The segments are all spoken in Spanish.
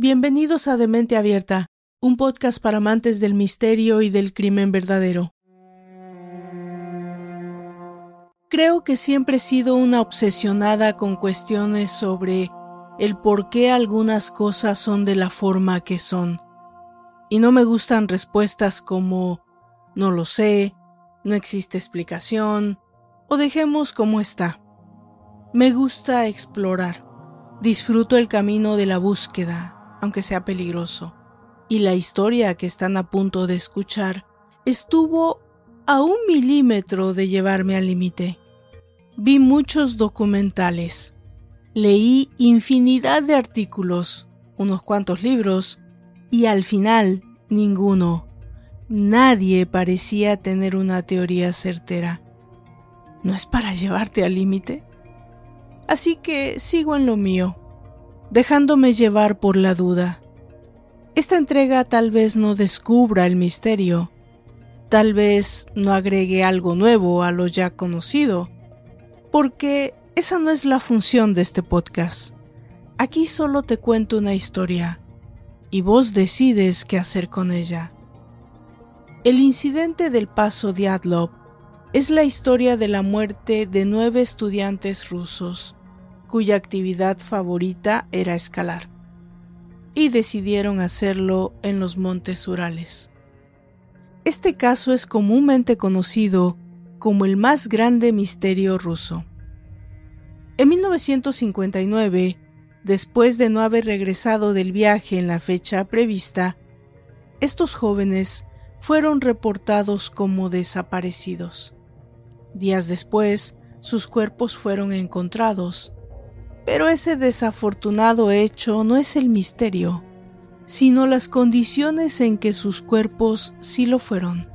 Bienvenidos a Demente Abierta, un podcast para amantes del misterio y del crimen verdadero. Creo que siempre he sido una obsesionada con cuestiones sobre el por qué algunas cosas son de la forma que son. Y no me gustan respuestas como no lo sé, no existe explicación, o dejemos como está. Me gusta explorar. Disfruto el camino de la búsqueda, aunque sea peligroso. Y la historia que están a punto de escuchar estuvo a un milímetro de llevarme al límite. Vi muchos documentales, leí infinidad de artículos, unos cuantos libros, y al final ninguno, nadie parecía tener una teoría certera. ¿No es para llevarte al límite? Así que sigo en lo mío dejándome llevar por la duda. Esta entrega tal vez no descubra el misterio, tal vez no agregue algo nuevo a lo ya conocido, porque esa no es la función de este podcast. Aquí solo te cuento una historia y vos decides qué hacer con ella. El incidente del paso Diatlov es la historia de la muerte de nueve estudiantes rusos cuya actividad favorita era escalar, y decidieron hacerlo en los montes Urales. Este caso es comúnmente conocido como el más grande misterio ruso. En 1959, después de no haber regresado del viaje en la fecha prevista, estos jóvenes fueron reportados como desaparecidos. Días después, sus cuerpos fueron encontrados pero ese desafortunado hecho no es el misterio, sino las condiciones en que sus cuerpos sí lo fueron.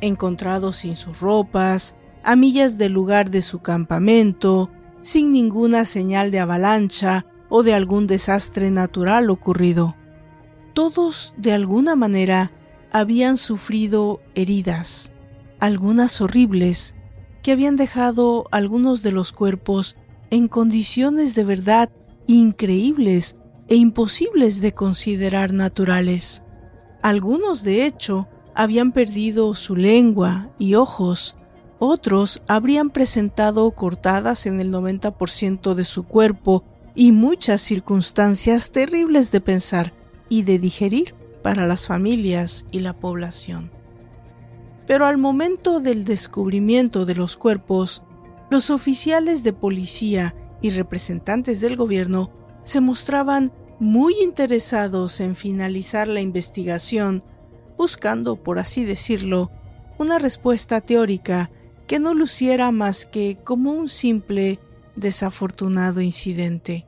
Encontrados sin sus ropas, a millas del lugar de su campamento, sin ninguna señal de avalancha o de algún desastre natural ocurrido. Todos, de alguna manera, habían sufrido heridas, algunas horribles, que habían dejado algunos de los cuerpos en condiciones de verdad increíbles e imposibles de considerar naturales. Algunos, de hecho, habían perdido su lengua y ojos, otros habrían presentado cortadas en el 90% de su cuerpo y muchas circunstancias terribles de pensar y de digerir para las familias y la población. Pero al momento del descubrimiento de los cuerpos, los oficiales de policía y representantes del gobierno se mostraban muy interesados en finalizar la investigación, buscando, por así decirlo, una respuesta teórica que no luciera más que como un simple desafortunado incidente,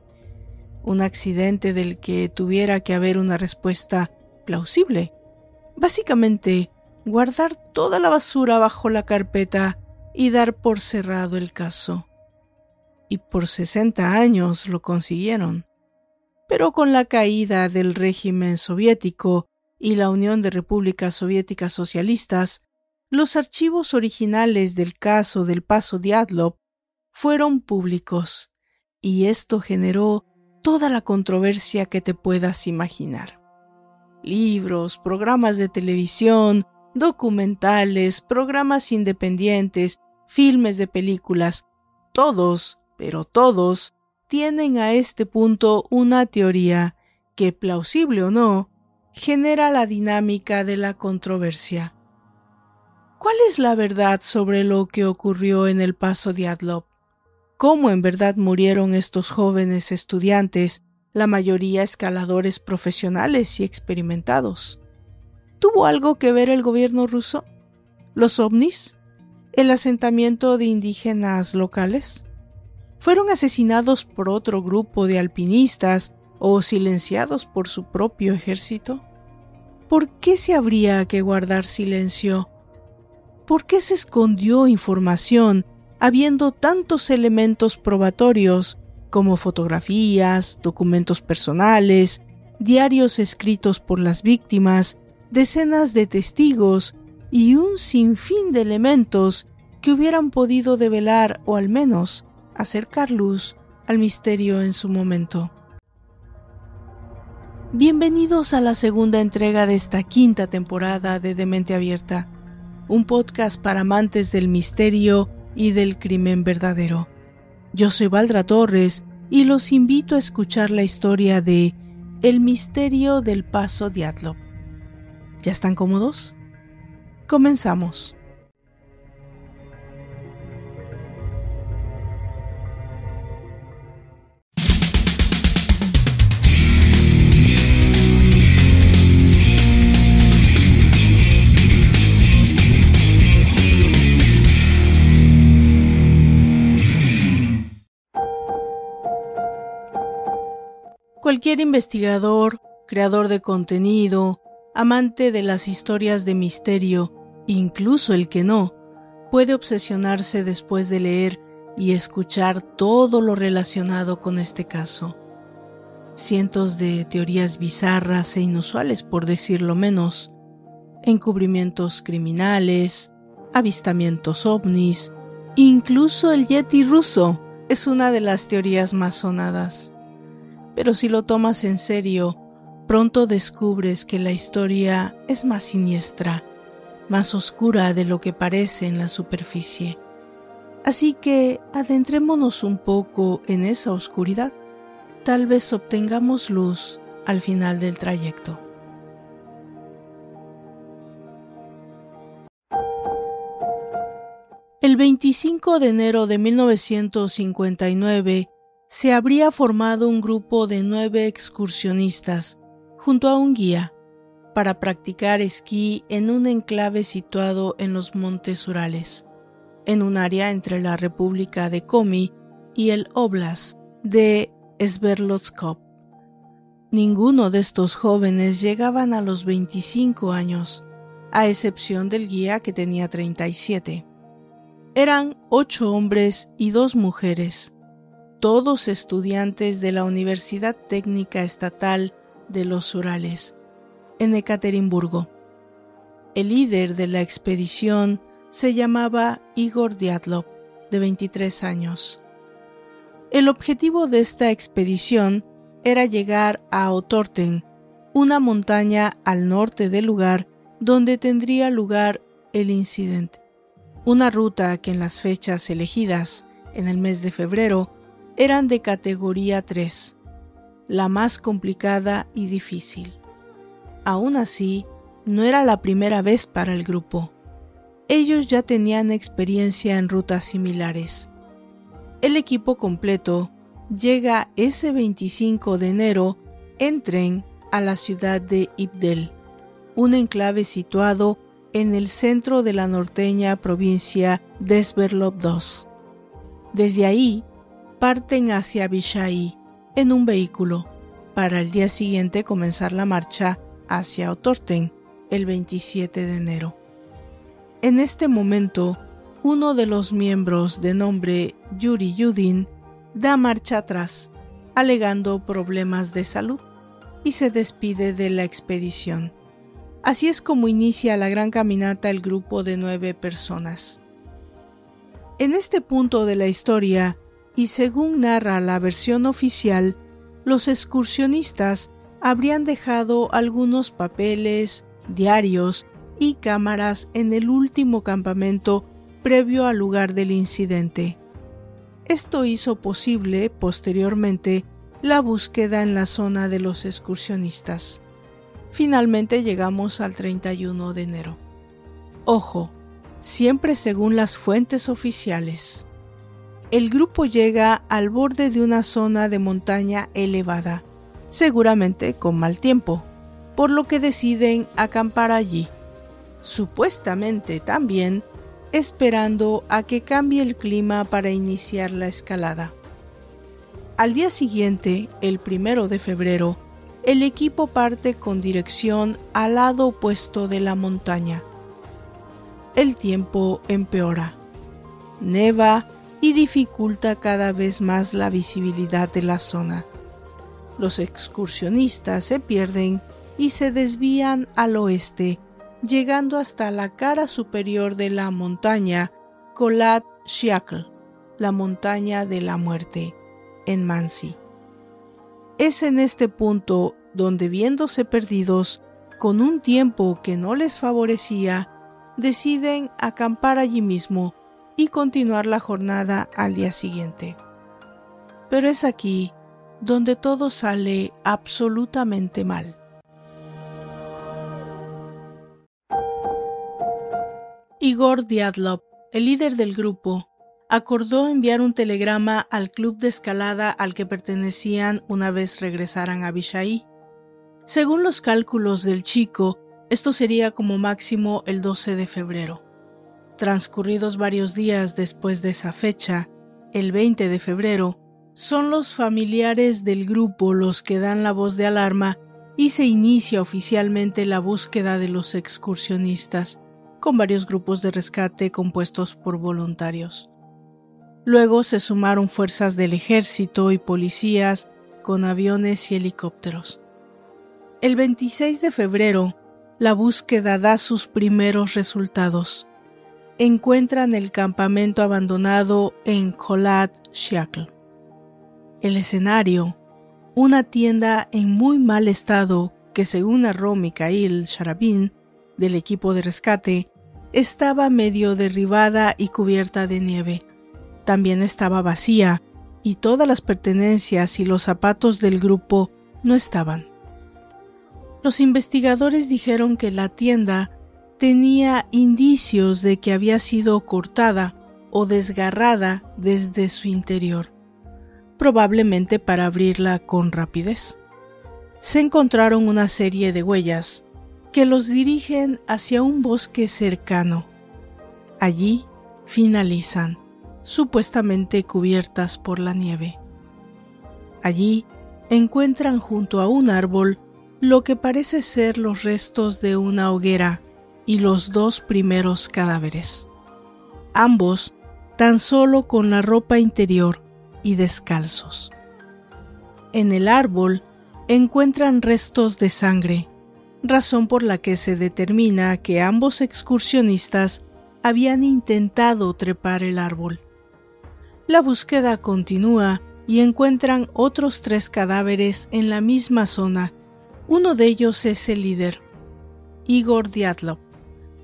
un accidente del que tuviera que haber una respuesta plausible. Básicamente, guardar toda la basura bajo la carpeta y dar por cerrado el caso. Y por 60 años lo consiguieron. Pero con la caída del régimen soviético y la Unión de Repúblicas Soviéticas Socialistas, los archivos originales del caso del paso Diatlov fueron públicos, y esto generó toda la controversia que te puedas imaginar. Libros, programas de televisión, documentales, programas independientes, filmes de películas, todos, pero todos, tienen a este punto una teoría que, plausible o no, genera la dinámica de la controversia. ¿Cuál es la verdad sobre lo que ocurrió en el paso de Adlop? ¿Cómo en verdad murieron estos jóvenes estudiantes, la mayoría escaladores profesionales y experimentados? ¿Tuvo algo que ver el gobierno ruso? ¿Los ovnis? ¿El asentamiento de indígenas locales? ¿Fueron asesinados por otro grupo de alpinistas o silenciados por su propio ejército? ¿Por qué se habría que guardar silencio? ¿Por qué se escondió información habiendo tantos elementos probatorios como fotografías, documentos personales, diarios escritos por las víctimas decenas de testigos y un sinfín de elementos que hubieran podido develar o al menos acercar luz al misterio en su momento. Bienvenidos a la segunda entrega de esta quinta temporada de Demente Abierta, un podcast para amantes del misterio y del crimen verdadero. Yo soy Valdra Torres y los invito a escuchar la historia de El misterio del paso Diatlov. ¿Ya están cómodos? Comenzamos. Cualquier investigador, creador de contenido, amante de las historias de misterio, incluso el que no, puede obsesionarse después de leer y escuchar todo lo relacionado con este caso. Cientos de teorías bizarras e inusuales, por decirlo menos, encubrimientos criminales, avistamientos ovnis, incluso el Yeti ruso es una de las teorías más sonadas. Pero si lo tomas en serio, pronto descubres que la historia es más siniestra, más oscura de lo que parece en la superficie. Así que adentrémonos un poco en esa oscuridad. Tal vez obtengamos luz al final del trayecto. El 25 de enero de 1959, se habría formado un grupo de nueve excursionistas junto a un guía para practicar esquí en un enclave situado en los Montes Urales, en un área entre la República de Komi y el Oblast de Sverdlovsk. Ninguno de estos jóvenes llegaban a los 25 años, a excepción del guía que tenía 37. Eran ocho hombres y dos mujeres, todos estudiantes de la Universidad Técnica Estatal de los Urales, en Ekaterimburgo. El líder de la expedición se llamaba Igor Diatlov, de 23 años. El objetivo de esta expedición era llegar a Otorten, una montaña al norte del lugar donde tendría lugar el incidente. Una ruta que en las fechas elegidas, en el mes de febrero, eran de categoría 3, la más complicada y difícil. Aún así, no era la primera vez para el grupo. Ellos ya tenían experiencia en rutas similares. El equipo completo llega ese 25 de enero en tren a la ciudad de Ibdel, un enclave situado en el centro de la norteña provincia de Sverdlov II. Desde ahí parten hacia Bishai en un vehículo para el día siguiente comenzar la marcha hacia Otorten el 27 de enero. En este momento, uno de los miembros de nombre Yuri Yudin da marcha atrás, alegando problemas de salud, y se despide de la expedición. Así es como inicia la gran caminata el grupo de nueve personas. En este punto de la historia, y según narra la versión oficial, los excursionistas habrían dejado algunos papeles, diarios y cámaras en el último campamento previo al lugar del incidente. Esto hizo posible, posteriormente, la búsqueda en la zona de los excursionistas. Finalmente llegamos al 31 de enero. Ojo, siempre según las fuentes oficiales el grupo llega al borde de una zona de montaña elevada, seguramente con mal tiempo, por lo que deciden acampar allí, supuestamente también esperando a que cambie el clima para iniciar la escalada. Al día siguiente, el primero de febrero, el equipo parte con dirección al lado opuesto de la montaña. El tiempo empeora. Neva y dificulta cada vez más la visibilidad de la zona. Los excursionistas se pierden y se desvían al oeste, llegando hasta la cara superior de la montaña Kolat Shiakl, la montaña de la muerte, en Mansi. Es en este punto donde viéndose perdidos, con un tiempo que no les favorecía, deciden acampar allí mismo y continuar la jornada al día siguiente. Pero es aquí donde todo sale absolutamente mal. Igor Diatlov, el líder del grupo, acordó enviar un telegrama al club de escalada al que pertenecían una vez regresaran a Bishai. Según los cálculos del chico, esto sería como máximo el 12 de febrero. Transcurridos varios días después de esa fecha, el 20 de febrero, son los familiares del grupo los que dan la voz de alarma y se inicia oficialmente la búsqueda de los excursionistas, con varios grupos de rescate compuestos por voluntarios. Luego se sumaron fuerzas del ejército y policías con aviones y helicópteros. El 26 de febrero, la búsqueda da sus primeros resultados. Encuentran el campamento abandonado en Kholat Shakl. El escenario, una tienda en muy mal estado que según narró Mikhail Sharabin del equipo de rescate, estaba medio derribada y cubierta de nieve. También estaba vacía y todas las pertenencias y los zapatos del grupo no estaban. Los investigadores dijeron que la tienda tenía indicios de que había sido cortada o desgarrada desde su interior, probablemente para abrirla con rapidez. Se encontraron una serie de huellas que los dirigen hacia un bosque cercano. Allí finalizan, supuestamente cubiertas por la nieve. Allí encuentran junto a un árbol lo que parece ser los restos de una hoguera y los dos primeros cadáveres, ambos tan solo con la ropa interior y descalzos. En el árbol encuentran restos de sangre razón por la que se determina que ambos excursionistas habían intentado trepar el árbol. La búsqueda continúa y encuentran otros tres cadáveres en la misma zona. Uno de ellos es el líder, Igor Diatlov,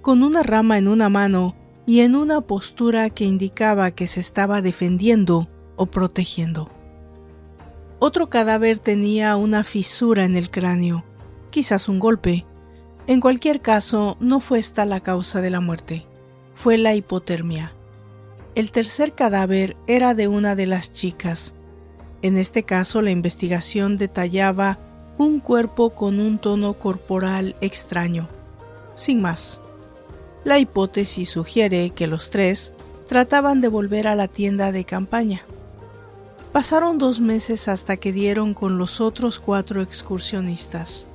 con una rama en una mano y en una postura que indicaba que se estaba defendiendo o protegiendo. Otro cadáver tenía una fisura en el cráneo quizás un golpe. En cualquier caso, no fue esta la causa de la muerte, fue la hipotermia. El tercer cadáver era de una de las chicas. En este caso, la investigación detallaba un cuerpo con un tono corporal extraño. Sin más. La hipótesis sugiere que los tres trataban de volver a la tienda de campaña. Pasaron dos meses hasta que dieron con los otros cuatro excursionistas.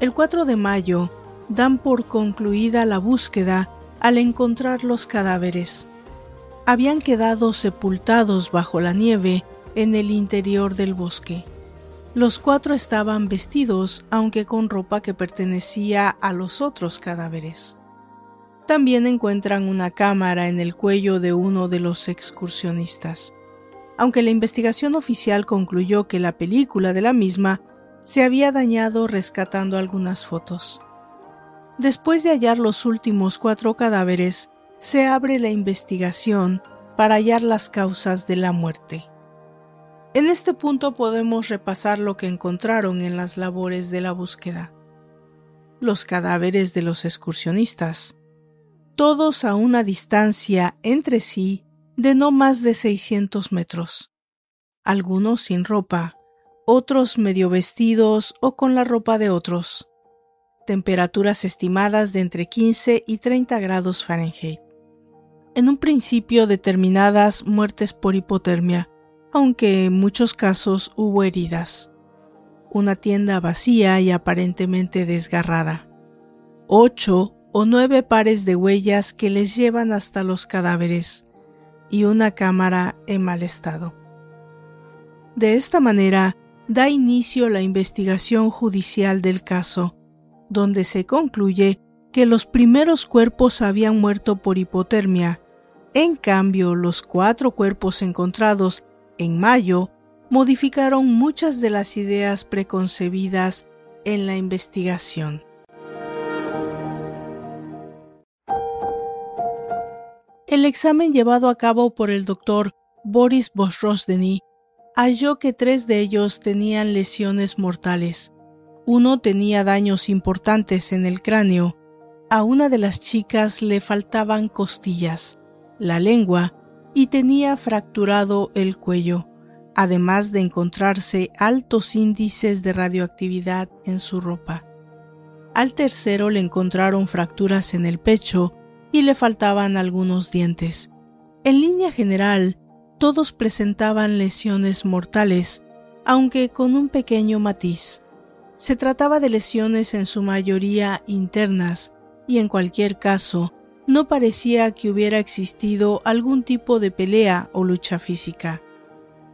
El 4 de mayo dan por concluida la búsqueda al encontrar los cadáveres. Habían quedado sepultados bajo la nieve en el interior del bosque. Los cuatro estaban vestidos, aunque con ropa que pertenecía a los otros cadáveres. También encuentran una cámara en el cuello de uno de los excursionistas. Aunque la investigación oficial concluyó que la película de la misma se había dañado rescatando algunas fotos. Después de hallar los últimos cuatro cadáveres, se abre la investigación para hallar las causas de la muerte. En este punto podemos repasar lo que encontraron en las labores de la búsqueda. Los cadáveres de los excursionistas, todos a una distancia entre sí de no más de 600 metros, algunos sin ropa, otros medio vestidos o con la ropa de otros. Temperaturas estimadas de entre 15 y 30 grados Fahrenheit. En un principio determinadas muertes por hipotermia, aunque en muchos casos hubo heridas. Una tienda vacía y aparentemente desgarrada. Ocho o nueve pares de huellas que les llevan hasta los cadáveres y una cámara en mal estado. De esta manera, da inicio la investigación judicial del caso, donde se concluye que los primeros cuerpos habían muerto por hipotermia. En cambio, los cuatro cuerpos encontrados en mayo modificaron muchas de las ideas preconcebidas en la investigación. El examen llevado a cabo por el doctor Boris Bosrosdeny halló que tres de ellos tenían lesiones mortales. Uno tenía daños importantes en el cráneo. A una de las chicas le faltaban costillas, la lengua y tenía fracturado el cuello, además de encontrarse altos índices de radioactividad en su ropa. Al tercero le encontraron fracturas en el pecho y le faltaban algunos dientes. En línea general, todos presentaban lesiones mortales, aunque con un pequeño matiz. Se trataba de lesiones en su mayoría internas, y en cualquier caso, no parecía que hubiera existido algún tipo de pelea o lucha física.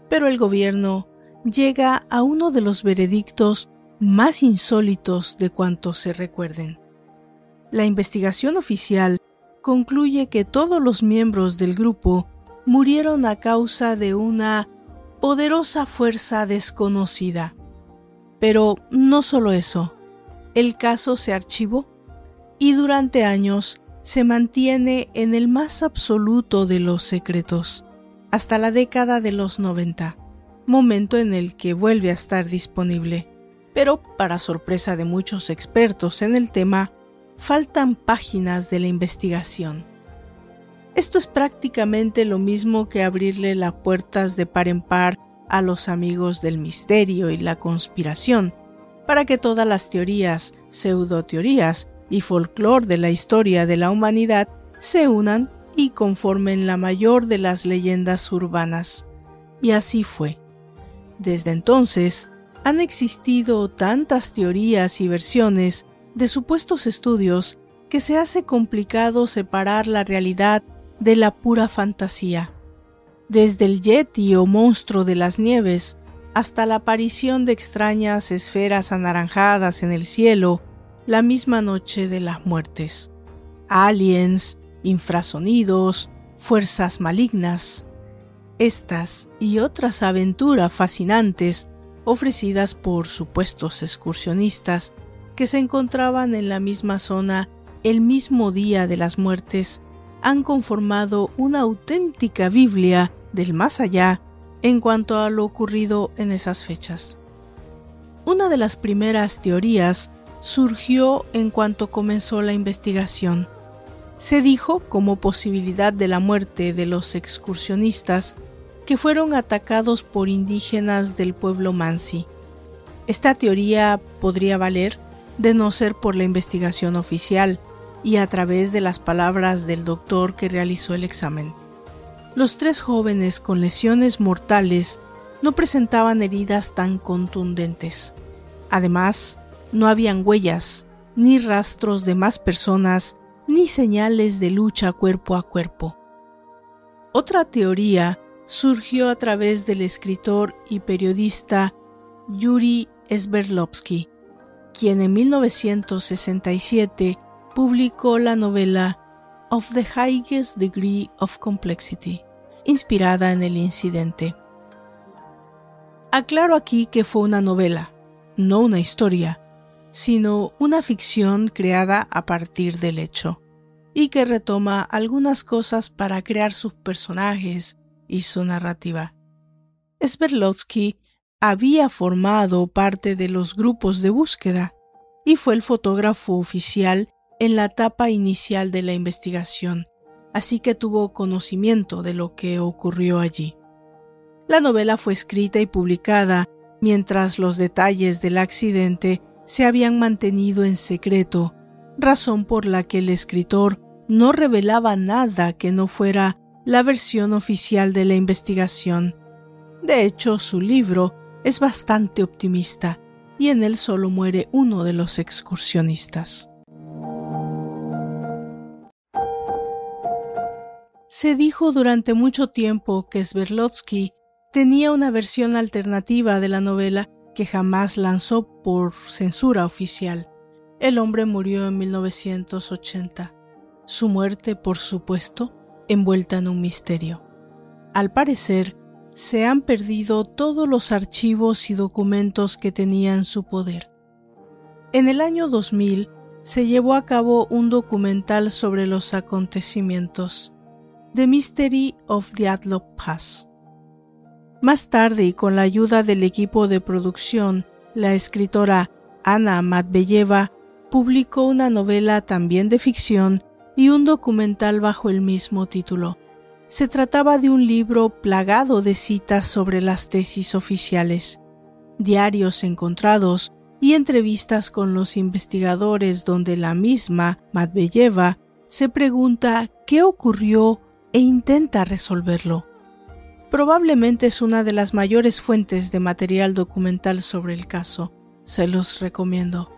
Pero el gobierno llega a uno de los veredictos más insólitos de cuantos se recuerden. La investigación oficial concluye que todos los miembros del grupo murieron a causa de una poderosa fuerza desconocida. Pero no solo eso, el caso se archivó y durante años se mantiene en el más absoluto de los secretos, hasta la década de los 90, momento en el que vuelve a estar disponible. Pero, para sorpresa de muchos expertos en el tema, faltan páginas de la investigación. Esto es prácticamente lo mismo que abrirle las puertas de par en par a los amigos del misterio y la conspiración, para que todas las teorías, pseudoteorías y folclore de la historia de la humanidad se unan y conformen la mayor de las leyendas urbanas. Y así fue. Desde entonces, han existido tantas teorías y versiones de supuestos estudios que se hace complicado separar la realidad de la pura fantasía. Desde el yeti o monstruo de las nieves hasta la aparición de extrañas esferas anaranjadas en el cielo la misma noche de las muertes. Aliens, infrasonidos, fuerzas malignas. Estas y otras aventuras fascinantes ofrecidas por supuestos excursionistas que se encontraban en la misma zona el mismo día de las muertes han conformado una auténtica Biblia del más allá en cuanto a lo ocurrido en esas fechas. Una de las primeras teorías surgió en cuanto comenzó la investigación. Se dijo como posibilidad de la muerte de los excursionistas que fueron atacados por indígenas del pueblo Mansi. Esta teoría podría valer de no ser por la investigación oficial, y a través de las palabras del doctor que realizó el examen. Los tres jóvenes con lesiones mortales no presentaban heridas tan contundentes. Además, no habían huellas, ni rastros de más personas, ni señales de lucha cuerpo a cuerpo. Otra teoría surgió a través del escritor y periodista Yuri Sberlovsky, quien en 1967 publicó la novela Of the Highest Degree of Complexity, inspirada en el incidente. Aclaro aquí que fue una novela, no una historia, sino una ficción creada a partir del hecho, y que retoma algunas cosas para crear sus personajes y su narrativa. Sverdlovsky había formado parte de los grupos de búsqueda y fue el fotógrafo oficial en la etapa inicial de la investigación, así que tuvo conocimiento de lo que ocurrió allí. La novela fue escrita y publicada mientras los detalles del accidente se habían mantenido en secreto, razón por la que el escritor no revelaba nada que no fuera la versión oficial de la investigación. De hecho, su libro es bastante optimista y en él solo muere uno de los excursionistas. Se dijo durante mucho tiempo que Sverdlovsky tenía una versión alternativa de la novela que jamás lanzó por censura oficial. El hombre murió en 1980. Su muerte, por supuesto, envuelta en un misterio. Al parecer, se han perdido todos los archivos y documentos que tenía en su poder. En el año 2000 se llevó a cabo un documental sobre los acontecimientos, The Mystery of the Adlop Pass. Más tarde, y con la ayuda del equipo de producción, la escritora Ana Matbeyeva publicó una novela también de ficción y un documental bajo el mismo título. Se trataba de un libro plagado de citas sobre las tesis oficiales, diarios encontrados y entrevistas con los investigadores donde la misma Matbeyeva se pregunta qué ocurrió e intenta resolverlo. Probablemente es una de las mayores fuentes de material documental sobre el caso. Se los recomiendo.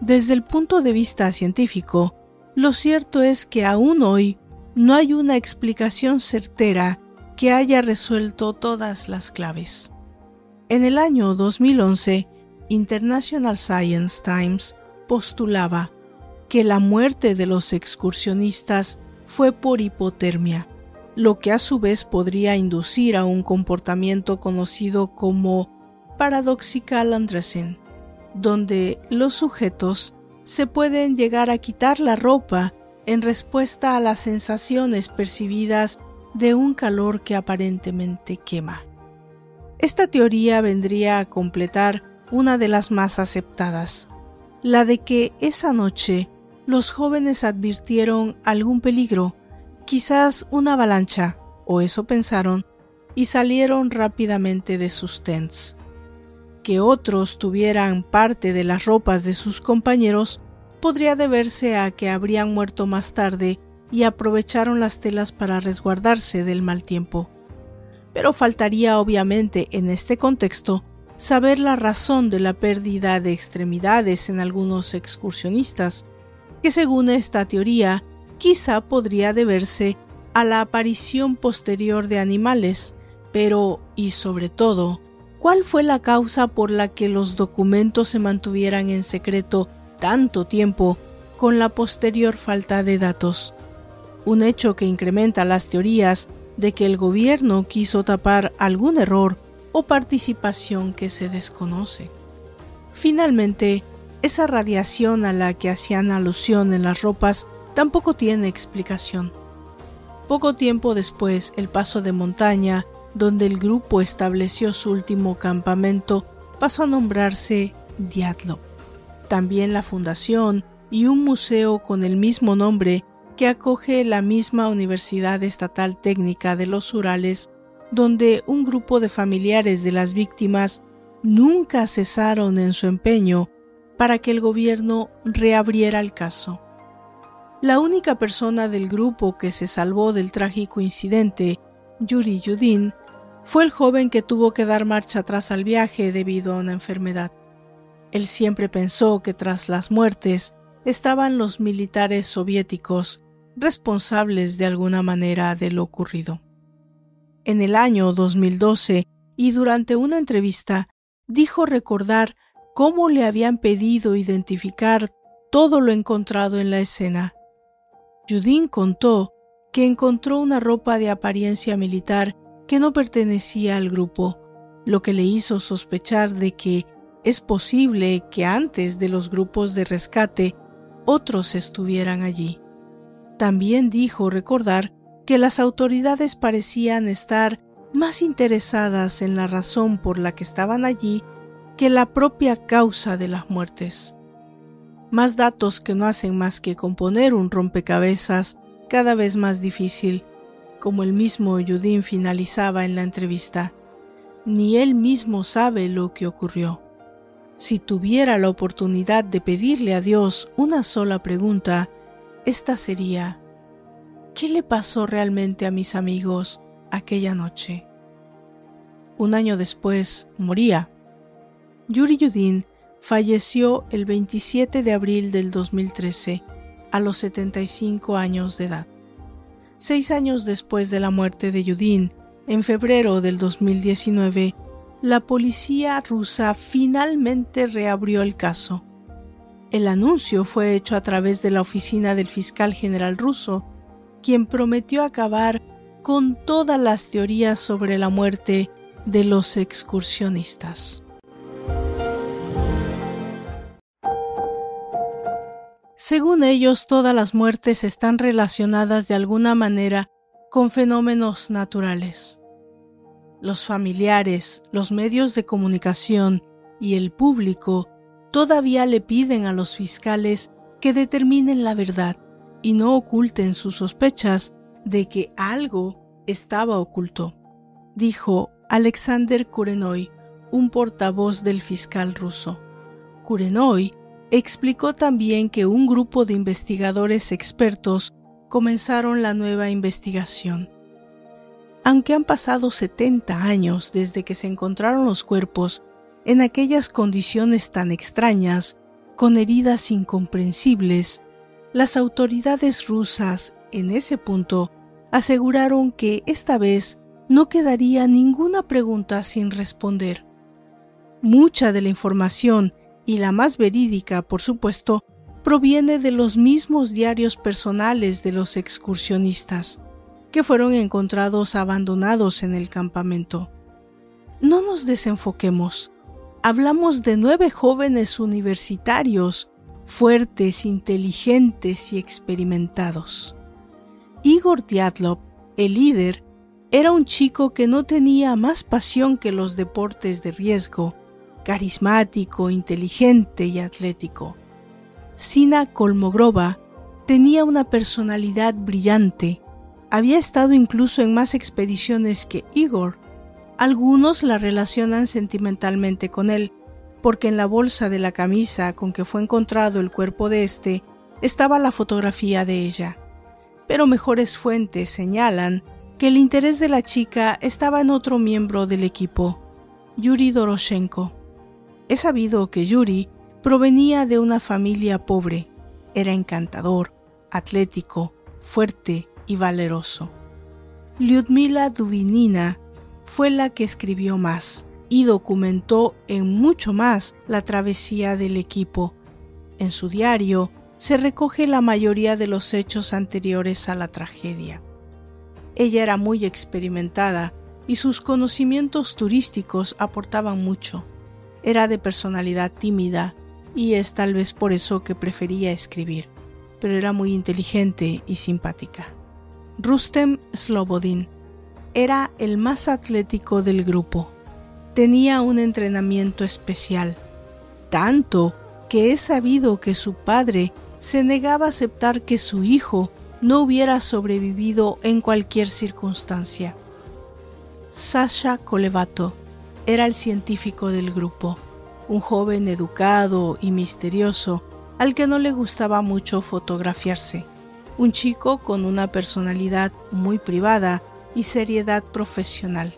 Desde el punto de vista científico, lo cierto es que aún hoy no hay una explicación certera que haya resuelto todas las claves. En el año 2011, International Science Times postulaba que la muerte de los excursionistas fue por hipotermia, lo que a su vez podría inducir a un comportamiento conocido como paradoxical undressing, donde los sujetos se pueden llegar a quitar la ropa en respuesta a las sensaciones percibidas de un calor que aparentemente quema. Esta teoría vendría a completar una de las más aceptadas, la de que esa noche los jóvenes advirtieron algún peligro, quizás una avalancha, o eso pensaron, y salieron rápidamente de sus tents. Que otros tuvieran parte de las ropas de sus compañeros podría deberse a que habrían muerto más tarde y aprovecharon las telas para resguardarse del mal tiempo. Pero faltaría obviamente en este contexto saber la razón de la pérdida de extremidades en algunos excursionistas, que según esta teoría quizá podría deberse a la aparición posterior de animales, pero, y sobre todo, ¿cuál fue la causa por la que los documentos se mantuvieran en secreto tanto tiempo con la posterior falta de datos? Un hecho que incrementa las teorías de que el gobierno quiso tapar algún error o participación que se desconoce. Finalmente, esa radiación a la que hacían alusión en las ropas tampoco tiene explicación. Poco tiempo después, el paso de montaña, donde el grupo estableció su último campamento, pasó a nombrarse Diatlo. También la fundación y un museo con el mismo nombre que acoge la misma Universidad Estatal Técnica de los Urales, donde un grupo de familiares de las víctimas nunca cesaron en su empeño para que el gobierno reabriera el caso. La única persona del grupo que se salvó del trágico incidente, Yuri Yudin, fue el joven que tuvo que dar marcha atrás al viaje debido a una enfermedad. Él siempre pensó que tras las muertes estaban los militares soviéticos responsables de alguna manera de lo ocurrido. En el año 2012 y durante una entrevista dijo recordar cómo le habían pedido identificar todo lo encontrado en la escena. Judín contó que encontró una ropa de apariencia militar que no pertenecía al grupo, lo que le hizo sospechar de que es posible que antes de los grupos de rescate otros estuvieran allí. También dijo recordar que las autoridades parecían estar más interesadas en la razón por la que estaban allí que la propia causa de las muertes. Más datos que no hacen más que componer un rompecabezas cada vez más difícil, como el mismo Yudin finalizaba en la entrevista. Ni él mismo sabe lo que ocurrió. Si tuviera la oportunidad de pedirle a Dios una sola pregunta, esta sería, ¿qué le pasó realmente a mis amigos aquella noche? Un año después moría Yuri Yudin falleció el 27 de abril del 2013 a los 75 años de edad. Seis años después de la muerte de Yudin, en febrero del 2019, la policía rusa finalmente reabrió el caso. El anuncio fue hecho a través de la oficina del fiscal general ruso, quien prometió acabar con todas las teorías sobre la muerte de los excursionistas. Según ellos, todas las muertes están relacionadas de alguna manera con fenómenos naturales. Los familiares, los medios de comunicación y el público todavía le piden a los fiscales que determinen la verdad y no oculten sus sospechas de que algo estaba oculto, dijo Alexander Kurenoy, un portavoz del fiscal ruso. Kurenoy explicó también que un grupo de investigadores expertos comenzaron la nueva investigación. Aunque han pasado 70 años desde que se encontraron los cuerpos en aquellas condiciones tan extrañas, con heridas incomprensibles, las autoridades rusas en ese punto aseguraron que esta vez no quedaría ninguna pregunta sin responder. Mucha de la información, y la más verídica, por supuesto, proviene de los mismos diarios personales de los excursionistas, que fueron encontrados abandonados en el campamento. No nos desenfoquemos. Hablamos de nueve jóvenes universitarios, fuertes, inteligentes y experimentados. Igor Diatlov, el líder, era un chico que no tenía más pasión que los deportes de riesgo, carismático, inteligente y atlético. Sina Kolmogrova tenía una personalidad brillante. Había estado incluso en más expediciones que Igor. Algunos la relacionan sentimentalmente con él, porque en la bolsa de la camisa con que fue encontrado el cuerpo de éste estaba la fotografía de ella pero mejores fuentes señalan que el interés de la chica estaba en otro miembro del equipo, Yuri Doroshenko. Es sabido que Yuri provenía de una familia pobre, era encantador, atlético, fuerte valeroso. Lyudmila Duvinina fue la que escribió más y documentó en mucho más la travesía del equipo. En su diario se recoge la mayoría de los hechos anteriores a la tragedia. Ella era muy experimentada y sus conocimientos turísticos aportaban mucho. Era de personalidad tímida y es tal vez por eso que prefería escribir, pero era muy inteligente y simpática. Rustem Slobodin era el más atlético del grupo. Tenía un entrenamiento especial, tanto que he sabido que su padre se negaba a aceptar que su hijo no hubiera sobrevivido en cualquier circunstancia. Sasha Kolevato era el científico del grupo, un joven educado y misterioso al que no le gustaba mucho fotografiarse, un chico con una personalidad muy privada y seriedad profesional.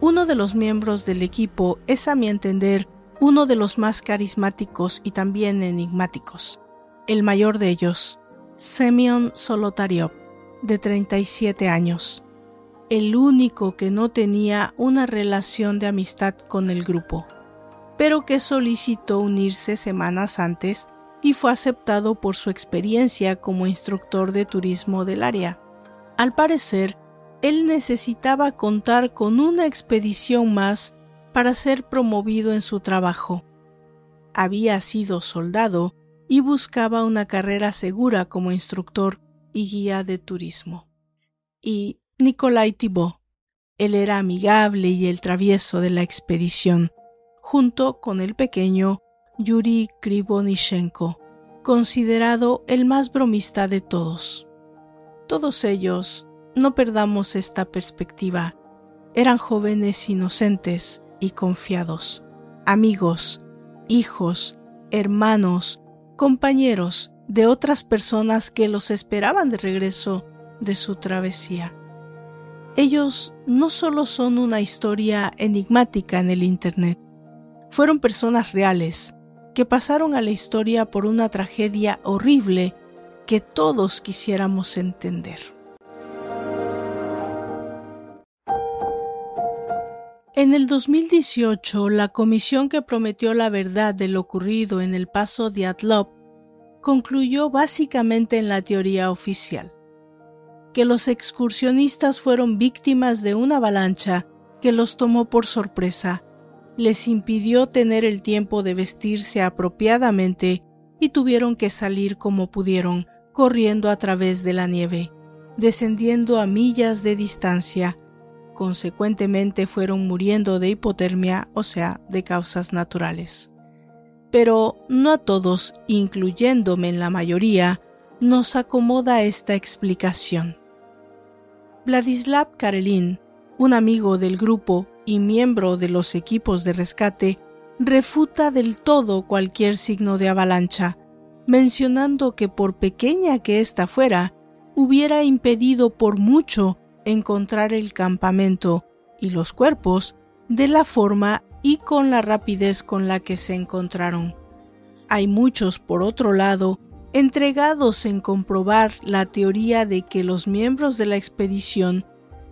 Uno de los miembros del equipo es, a mi entender, uno de los más carismáticos y también enigmáticos el mayor de ellos, Semyon Solotaryov, de 37 años, el único que no tenía una relación de amistad con el grupo, pero que solicitó unirse semanas antes y fue aceptado por su experiencia como instructor de turismo del área. Al parecer, él necesitaba contar con una expedición más para ser promovido en su trabajo. Había sido soldado y buscaba una carrera segura como instructor y guía de turismo. Y Nikolai Thibault, él era amigable y el travieso de la expedición, junto con el pequeño Yuri Krivonishenko, considerado el más bromista de todos. Todos ellos, no perdamos esta perspectiva, eran jóvenes inocentes y confiados, amigos, hijos, hermanos, compañeros de otras personas que los esperaban de regreso de su travesía. Ellos no solo son una historia enigmática en el Internet, fueron personas reales que pasaron a la historia por una tragedia horrible que todos quisiéramos entender. En el 2018, la comisión que prometió la verdad de lo ocurrido en el paso de Atlop concluyó básicamente en la teoría oficial, que los excursionistas fueron víctimas de una avalancha que los tomó por sorpresa, les impidió tener el tiempo de vestirse apropiadamente y tuvieron que salir como pudieron, corriendo a través de la nieve, descendiendo a millas de distancia. Consecuentemente fueron muriendo de hipotermia, o sea, de causas naturales. Pero no a todos, incluyéndome en la mayoría, nos acomoda esta explicación. Vladislav Karelin, un amigo del grupo y miembro de los equipos de rescate, refuta del todo cualquier signo de avalancha, mencionando que por pequeña que ésta fuera, hubiera impedido por mucho encontrar el campamento y los cuerpos de la forma y con la rapidez con la que se encontraron. Hay muchos, por otro lado, entregados en comprobar la teoría de que los miembros de la expedición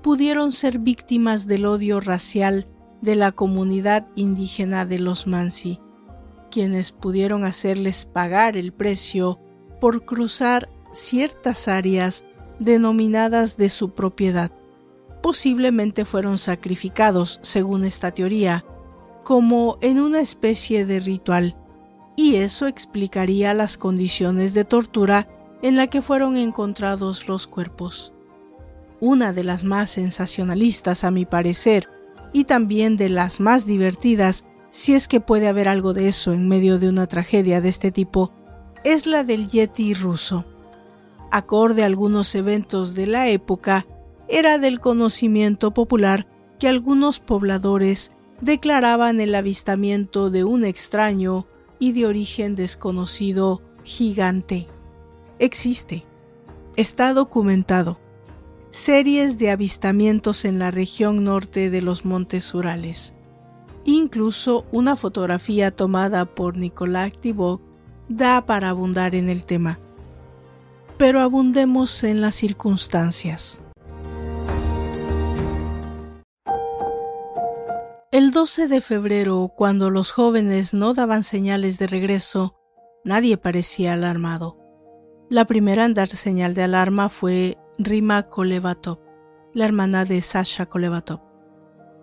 pudieron ser víctimas del odio racial de la comunidad indígena de los Mansi, quienes pudieron hacerles pagar el precio por cruzar ciertas áreas denominadas de su propiedad. Posiblemente fueron sacrificados, según esta teoría, como en una especie de ritual, y eso explicaría las condiciones de tortura en la que fueron encontrados los cuerpos. Una de las más sensacionalistas, a mi parecer, y también de las más divertidas, si es que puede haber algo de eso en medio de una tragedia de este tipo, es la del Yeti ruso. Acorde a algunos eventos de la época, era del conocimiento popular que algunos pobladores declaraban el avistamiento de un extraño y de origen desconocido gigante. Existe. Está documentado. Series de avistamientos en la región norte de los Montes Urales. Incluso una fotografía tomada por Nicolás Tibok da para abundar en el tema. Pero abundemos en las circunstancias. El 12 de febrero, cuando los jóvenes no daban señales de regreso, nadie parecía alarmado. La primera en dar señal de alarma fue Rima Kolevatov, la hermana de Sasha Kolevatov.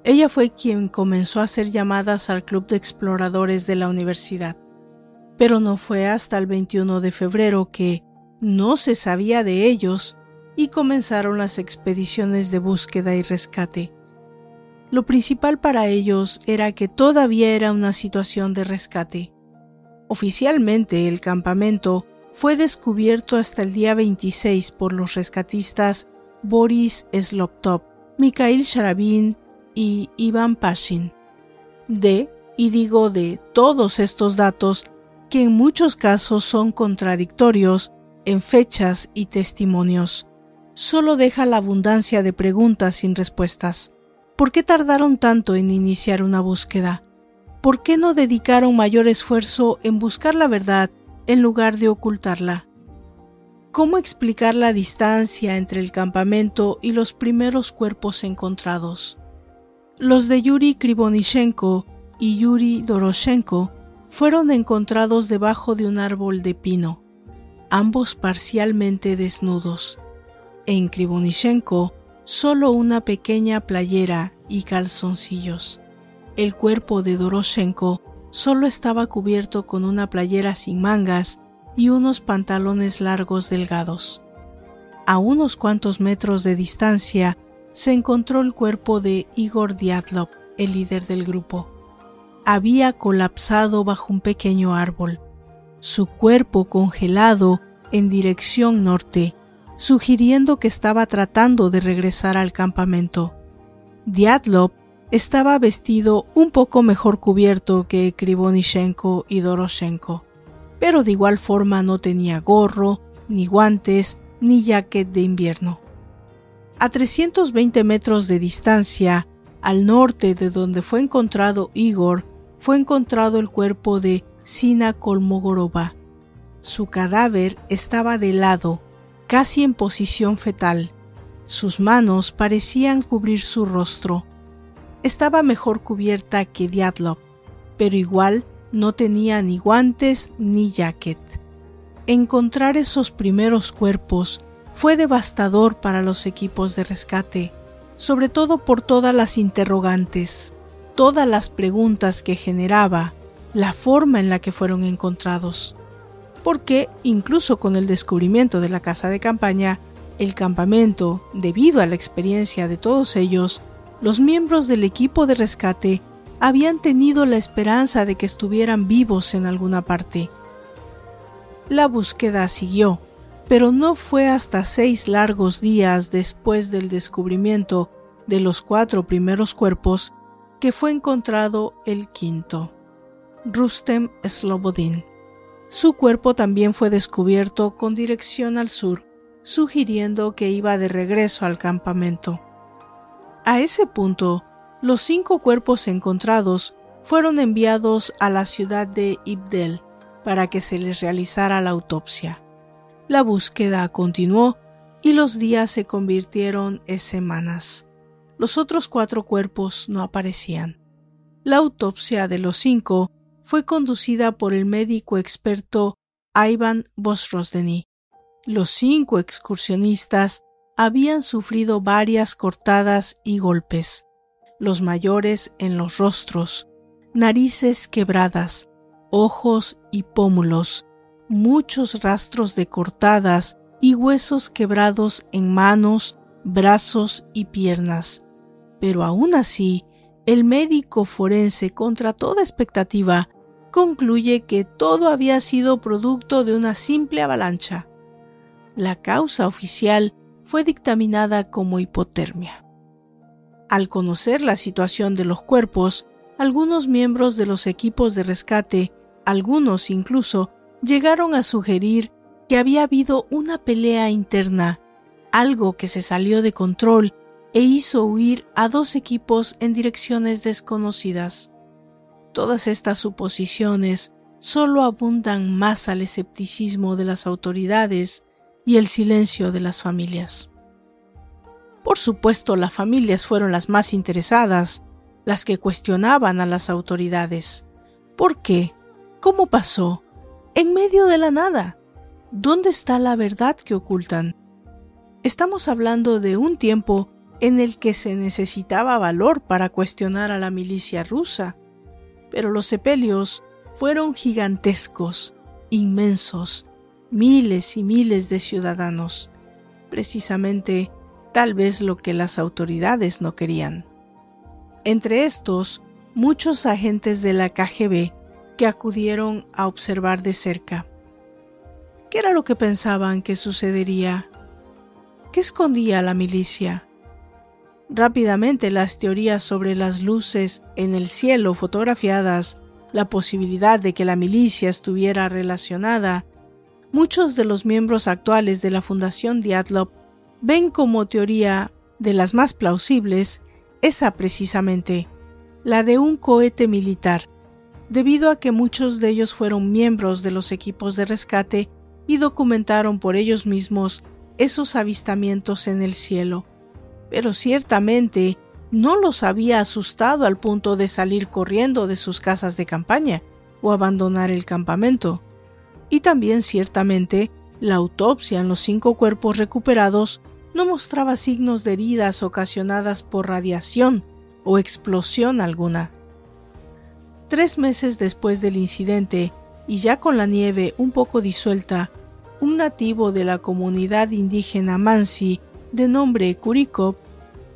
Ella fue quien comenzó a hacer llamadas al club de exploradores de la universidad, pero no fue hasta el 21 de febrero que no se sabía de ellos y comenzaron las expediciones de búsqueda y rescate. Lo principal para ellos era que todavía era una situación de rescate. Oficialmente el campamento fue descubierto hasta el día 26 por los rescatistas Boris Sloptov, Mikhail Sharabin y Ivan Pashin. De, y digo de todos estos datos, que en muchos casos son contradictorios en fechas y testimonios, solo deja la abundancia de preguntas sin respuestas. ¿Por qué tardaron tanto en iniciar una búsqueda? ¿Por qué no dedicaron mayor esfuerzo en buscar la verdad en lugar de ocultarla? ¿Cómo explicar la distancia entre el campamento y los primeros cuerpos encontrados? Los de Yuri Krivonishenko y Yuri Doroshenko fueron encontrados debajo de un árbol de pino, ambos parcialmente desnudos. En Krivonishenko solo una pequeña playera y calzoncillos. El cuerpo de Doroshenko solo estaba cubierto con una playera sin mangas y unos pantalones largos delgados. A unos cuantos metros de distancia se encontró el cuerpo de Igor Diatlov, el líder del grupo. Había colapsado bajo un pequeño árbol, su cuerpo congelado en dirección norte sugiriendo que estaba tratando de regresar al campamento. Diatlov estaba vestido un poco mejor cubierto que Krivonishenko y Doroshenko, pero de igual forma no tenía gorro, ni guantes, ni jacket de invierno. A 320 metros de distancia, al norte de donde fue encontrado Igor, fue encontrado el cuerpo de Sina Kolmogorova. Su cadáver estaba de lado casi en posición fetal. Sus manos parecían cubrir su rostro. Estaba mejor cubierta que Diatlov, pero igual no tenía ni guantes ni jacket. Encontrar esos primeros cuerpos fue devastador para los equipos de rescate, sobre todo por todas las interrogantes, todas las preguntas que generaba, la forma en la que fueron encontrados. Porque, incluso con el descubrimiento de la casa de campaña, el campamento, debido a la experiencia de todos ellos, los miembros del equipo de rescate habían tenido la esperanza de que estuvieran vivos en alguna parte. La búsqueda siguió, pero no fue hasta seis largos días después del descubrimiento de los cuatro primeros cuerpos que fue encontrado el quinto, Rustem Slobodin. Su cuerpo también fue descubierto con dirección al sur, sugiriendo que iba de regreso al campamento. A ese punto, los cinco cuerpos encontrados fueron enviados a la ciudad de Ibdel para que se les realizara la autopsia. La búsqueda continuó y los días se convirtieron en semanas. Los otros cuatro cuerpos no aparecían. La autopsia de los cinco fue conducida por el médico experto Ivan Bosrosdeny. Los cinco excursionistas habían sufrido varias cortadas y golpes, los mayores en los rostros, narices quebradas, ojos y pómulos, muchos rastros de cortadas y huesos quebrados en manos, brazos y piernas. Pero aún así, el médico forense, contra toda expectativa, concluye que todo había sido producto de una simple avalancha. La causa oficial fue dictaminada como hipotermia. Al conocer la situación de los cuerpos, algunos miembros de los equipos de rescate, algunos incluso, llegaron a sugerir que había habido una pelea interna, algo que se salió de control e hizo huir a dos equipos en direcciones desconocidas. Todas estas suposiciones solo abundan más al escepticismo de las autoridades y el silencio de las familias. Por supuesto, las familias fueron las más interesadas, las que cuestionaban a las autoridades. ¿Por qué? ¿Cómo pasó? en medio de la nada. ¿Dónde está la verdad que ocultan? Estamos hablando de un tiempo en el que se necesitaba valor para cuestionar a la milicia rusa, pero los sepelios fueron gigantescos, inmensos, miles y miles de ciudadanos, precisamente tal vez lo que las autoridades no querían. Entre estos, muchos agentes de la KGB que acudieron a observar de cerca. ¿Qué era lo que pensaban que sucedería? ¿Qué escondía la milicia? Rápidamente las teorías sobre las luces en el cielo fotografiadas, la posibilidad de que la milicia estuviera relacionada, muchos de los miembros actuales de la Fundación Diatlov ven como teoría de las más plausibles esa precisamente, la de un cohete militar debido a que muchos de ellos fueron miembros de los equipos de rescate y documentaron por ellos mismos esos avistamientos en el cielo. Pero ciertamente no los había asustado al punto de salir corriendo de sus casas de campaña o abandonar el campamento. Y también ciertamente la autopsia en los cinco cuerpos recuperados no mostraba signos de heridas ocasionadas por radiación o explosión alguna. Tres meses después del incidente, y ya con la nieve un poco disuelta, un nativo de la comunidad indígena Mansi, de nombre Kurikop,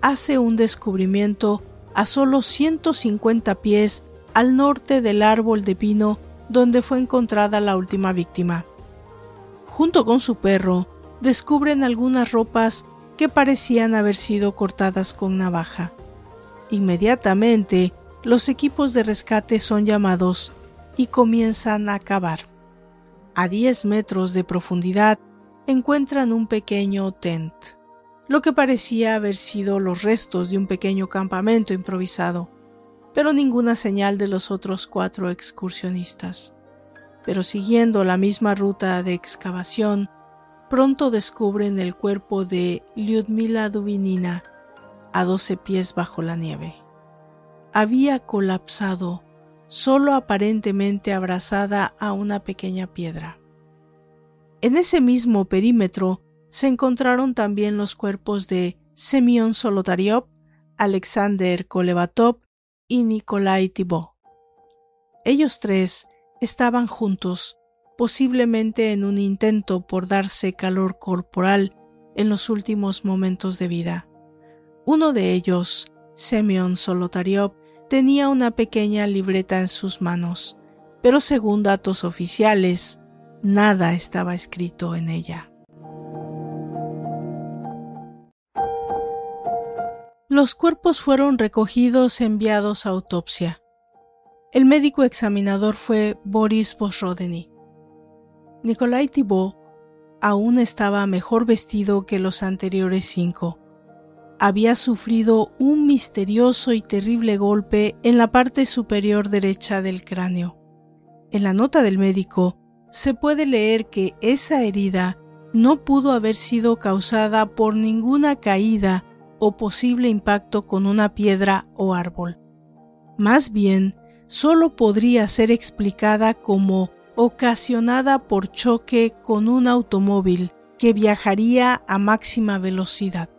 hace un descubrimiento a solo 150 pies al norte del árbol de pino donde fue encontrada la última víctima. Junto con su perro, descubren algunas ropas que parecían haber sido cortadas con navaja. Inmediatamente, los equipos de rescate son llamados y comienzan a cavar. A 10 metros de profundidad encuentran un pequeño tent, lo que parecía haber sido los restos de un pequeño campamento improvisado, pero ninguna señal de los otros cuatro excursionistas. Pero siguiendo la misma ruta de excavación, pronto descubren el cuerpo de Lyudmila Dubinina a 12 pies bajo la nieve había colapsado, solo aparentemente abrazada a una pequeña piedra. En ese mismo perímetro se encontraron también los cuerpos de Semyon Solotaryov Alexander Kolevatov y Nikolai Thibault. Ellos tres estaban juntos, posiblemente en un intento por darse calor corporal en los últimos momentos de vida. Uno de ellos, Semyon Solotaryov, tenía una pequeña libreta en sus manos, pero según datos oficiales, nada estaba escrito en ella. Los cuerpos fueron recogidos enviados a autopsia. El médico examinador fue Boris Bosrodeny. Nikolai Thibault aún estaba mejor vestido que los anteriores cinco. Había sufrido un misterioso y terrible golpe en la parte superior derecha del cráneo. En la nota del médico se puede leer que esa herida no pudo haber sido causada por ninguna caída o posible impacto con una piedra o árbol. Más bien, solo podría ser explicada como ocasionada por choque con un automóvil que viajaría a máxima velocidad.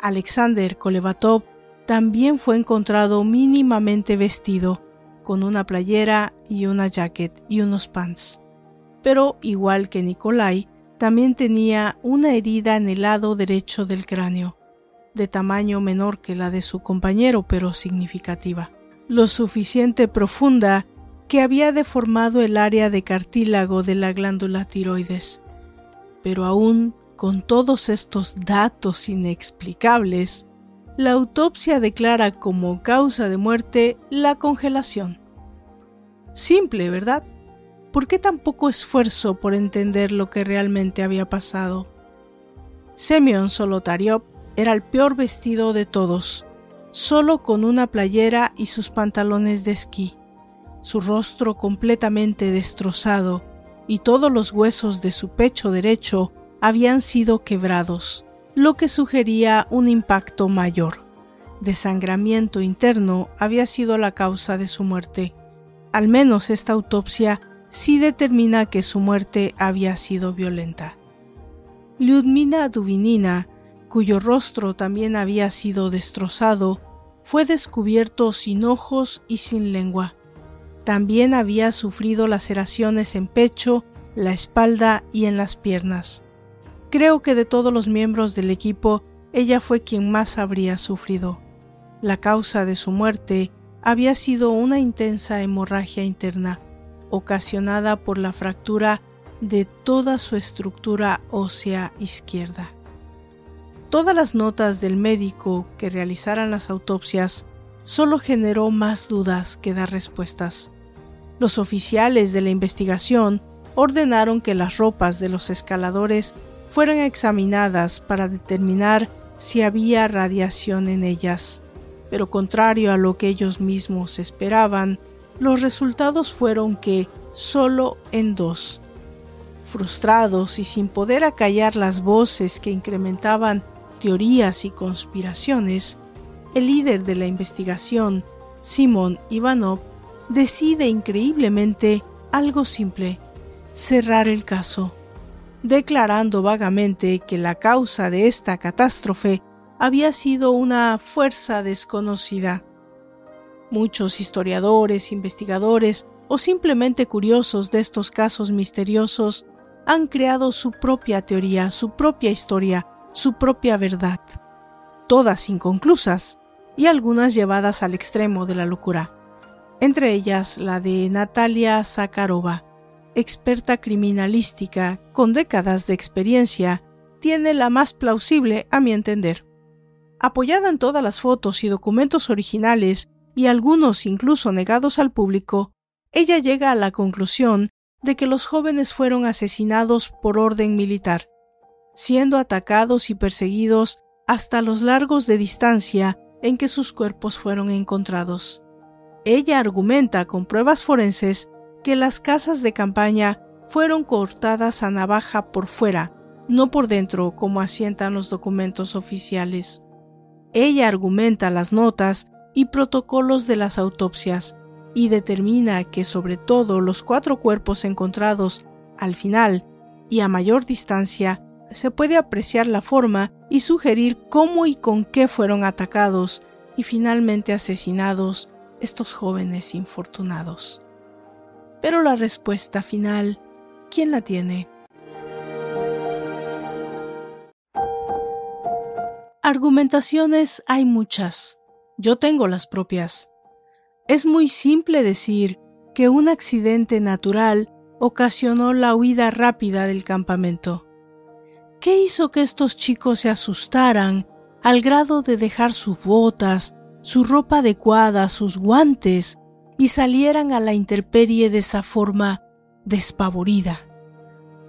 Alexander Kolevatov también fue encontrado mínimamente vestido, con una playera y una jacket y unos pants. Pero, igual que Nikolai, también tenía una herida en el lado derecho del cráneo, de tamaño menor que la de su compañero, pero significativa, lo suficiente profunda que había deformado el área de cartílago de la glándula tiroides. Pero aún con todos estos datos inexplicables, la autopsia declara como causa de muerte la congelación. Simple, ¿verdad? ¿Por qué tan poco esfuerzo por entender lo que realmente había pasado? Semyon Solotaryov era el peor vestido de todos, solo con una playera y sus pantalones de esquí su rostro completamente destrozado y todos los huesos de su pecho derecho habían sido quebrados, lo que sugería un impacto mayor. Desangramiento interno había sido la causa de su muerte. Al menos esta autopsia sí determina que su muerte había sido violenta. Lyudmila Duvinina, cuyo rostro también había sido destrozado, fue descubierto sin ojos y sin lengua. También había sufrido laceraciones en pecho, la espalda y en las piernas. Creo que de todos los miembros del equipo, ella fue quien más habría sufrido. La causa de su muerte había sido una intensa hemorragia interna, ocasionada por la fractura de toda su estructura ósea izquierda. Todas las notas del médico que realizaran las autopsias solo generó más dudas que dar respuestas. Los oficiales de la investigación ordenaron que las ropas de los escaladores fueran examinadas para determinar si había radiación en ellas, pero contrario a lo que ellos mismos esperaban, los resultados fueron que solo en dos. Frustrados y sin poder acallar las voces que incrementaban teorías y conspiraciones, el líder de la investigación, Simon Ivanov, decide increíblemente algo simple, cerrar el caso, declarando vagamente que la causa de esta catástrofe había sido una fuerza desconocida. Muchos historiadores, investigadores o simplemente curiosos de estos casos misteriosos han creado su propia teoría, su propia historia, su propia verdad, todas inconclusas, y algunas llevadas al extremo de la locura, entre ellas la de Natalia Zakharova, experta criminalística con décadas de experiencia, tiene la más plausible a mi entender. Apoyada en todas las fotos y documentos originales, y algunos incluso negados al público, ella llega a la conclusión de que los jóvenes fueron asesinados por orden militar, siendo atacados y perseguidos hasta los largos de distancia en que sus cuerpos fueron encontrados. Ella argumenta con pruebas forenses que las casas de campaña fueron cortadas a navaja por fuera, no por dentro como asientan los documentos oficiales. Ella argumenta las notas y protocolos de las autopsias y determina que sobre todo los cuatro cuerpos encontrados al final y a mayor distancia se puede apreciar la forma y sugerir cómo y con qué fueron atacados y finalmente asesinados estos jóvenes infortunados. Pero la respuesta final, ¿quién la tiene? Argumentaciones hay muchas. Yo tengo las propias. Es muy simple decir que un accidente natural ocasionó la huida rápida del campamento. ¿Qué hizo que estos chicos se asustaran al grado de dejar sus botas, su ropa adecuada, sus guantes y salieran a la intemperie de esa forma despavorida?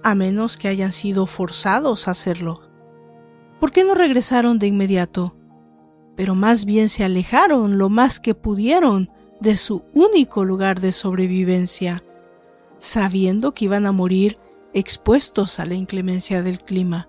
A menos que hayan sido forzados a hacerlo. ¿Por qué no regresaron de inmediato? Pero más bien se alejaron lo más que pudieron de su único lugar de sobrevivencia sabiendo que iban a morir expuestos a la inclemencia del clima.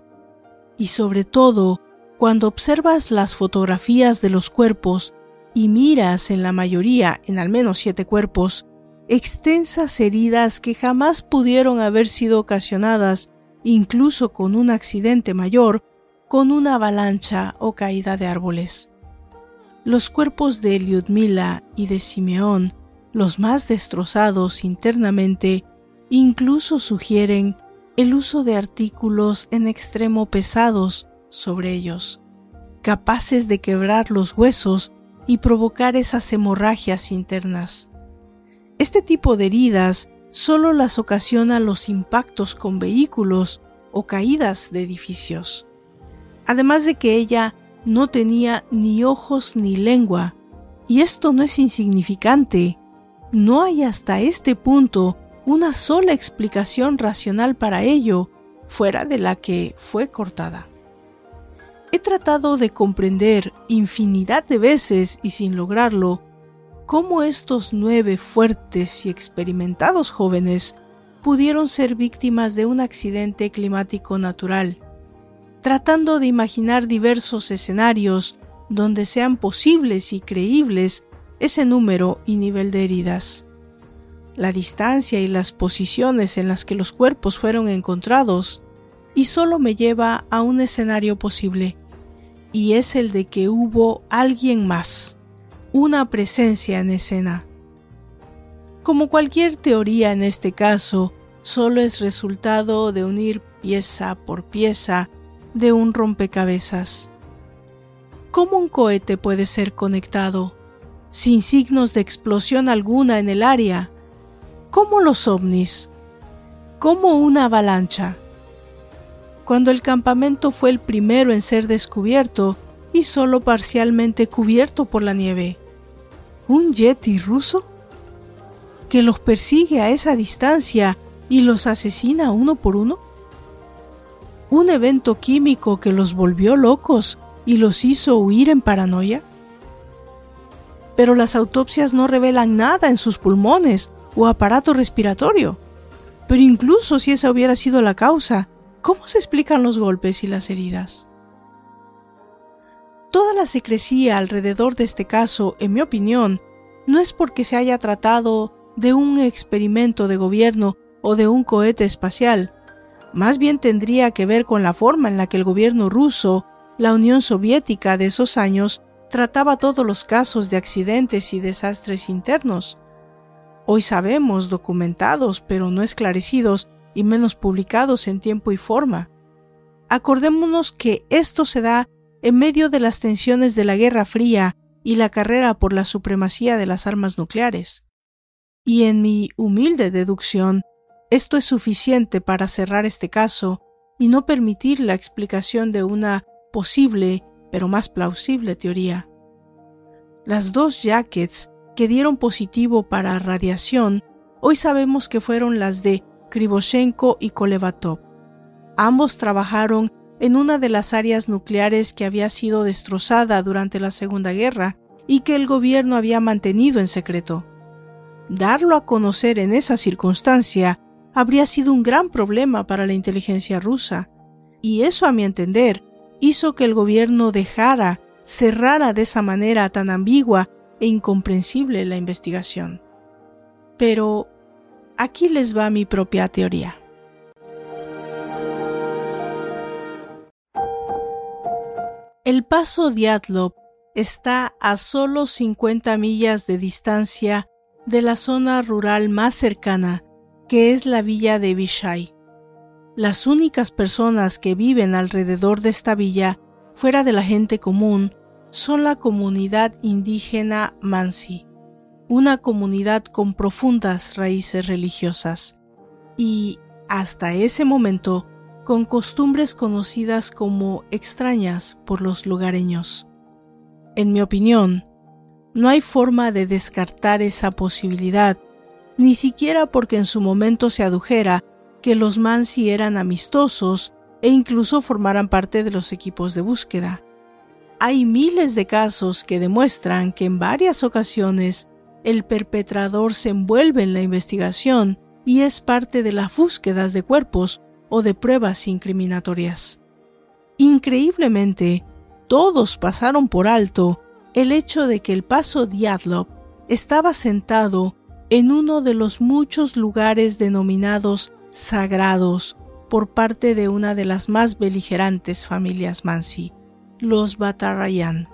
Y sobre todo, cuando observas las fotografías de los cuerpos y miras en la mayoría, en al menos siete cuerpos, extensas heridas que jamás pudieron haber sido ocasionadas, incluso con un accidente mayor, con una avalancha o caída de árboles. Los cuerpos de Lyudmila y de Simeón los más destrozados internamente, incluso sugieren el uso de artículos en extremo pesados sobre ellos, capaces de quebrar los huesos y provocar esas hemorragias internas. Este tipo de heridas solo las ocasiona los impactos con vehículos o caídas de edificios. Además de que ella no tenía ni ojos ni lengua, y esto no es insignificante, no hay hasta este punto una sola explicación racional para ello, fuera de la que fue cortada. He tratado de comprender infinidad de veces y sin lograrlo cómo estos nueve fuertes y experimentados jóvenes pudieron ser víctimas de un accidente climático natural, tratando de imaginar diversos escenarios donde sean posibles y creíbles ese número y nivel de heridas. La distancia y las posiciones en las que los cuerpos fueron encontrados y solo me lleva a un escenario posible, y es el de que hubo alguien más, una presencia en escena. Como cualquier teoría en este caso, solo es resultado de unir pieza por pieza de un rompecabezas. ¿Cómo un cohete puede ser conectado sin signos de explosión alguna en el área, como los ovnis, como una avalancha. Cuando el campamento fue el primero en ser descubierto y solo parcialmente cubierto por la nieve. ¿Un yeti ruso? ¿Que los persigue a esa distancia y los asesina uno por uno? ¿Un evento químico que los volvió locos y los hizo huir en paranoia? pero las autopsias no revelan nada en sus pulmones o aparato respiratorio. Pero incluso si esa hubiera sido la causa, ¿cómo se explican los golpes y las heridas? Toda la secrecía alrededor de este caso, en mi opinión, no es porque se haya tratado de un experimento de gobierno o de un cohete espacial, más bien tendría que ver con la forma en la que el gobierno ruso, la Unión Soviética de esos años, trataba todos los casos de accidentes y desastres internos. Hoy sabemos, documentados pero no esclarecidos y menos publicados en tiempo y forma. Acordémonos que esto se da en medio de las tensiones de la Guerra Fría y la carrera por la supremacía de las armas nucleares. Y en mi humilde deducción, esto es suficiente para cerrar este caso y no permitir la explicación de una posible pero más plausible teoría. Las dos jackets que dieron positivo para radiación hoy sabemos que fueron las de Krivoshenko y Kolevatov. Ambos trabajaron en una de las áreas nucleares que había sido destrozada durante la Segunda Guerra y que el gobierno había mantenido en secreto. Darlo a conocer en esa circunstancia habría sido un gran problema para la inteligencia rusa, y eso a mi entender hizo que el gobierno dejara, cerrara de esa manera tan ambigua e incomprensible la investigación. Pero aquí les va mi propia teoría. El paso Diatlov está a solo 50 millas de distancia de la zona rural más cercana, que es la villa de Vishai. Las únicas personas que viven alrededor de esta villa, fuera de la gente común, son la comunidad indígena Mansi, una comunidad con profundas raíces religiosas y, hasta ese momento, con costumbres conocidas como extrañas por los lugareños. En mi opinión, no hay forma de descartar esa posibilidad, ni siquiera porque en su momento se adujera que los Mansi eran amistosos e incluso formaran parte de los equipos de búsqueda. Hay miles de casos que demuestran que en varias ocasiones el perpetrador se envuelve en la investigación y es parte de las búsquedas de cuerpos o de pruebas incriminatorias. Increíblemente, todos pasaron por alto el hecho de que el paso Diatlov estaba sentado en uno de los muchos lugares denominados sagrados por parte de una de las más beligerantes familias Mansi, los Batarayan.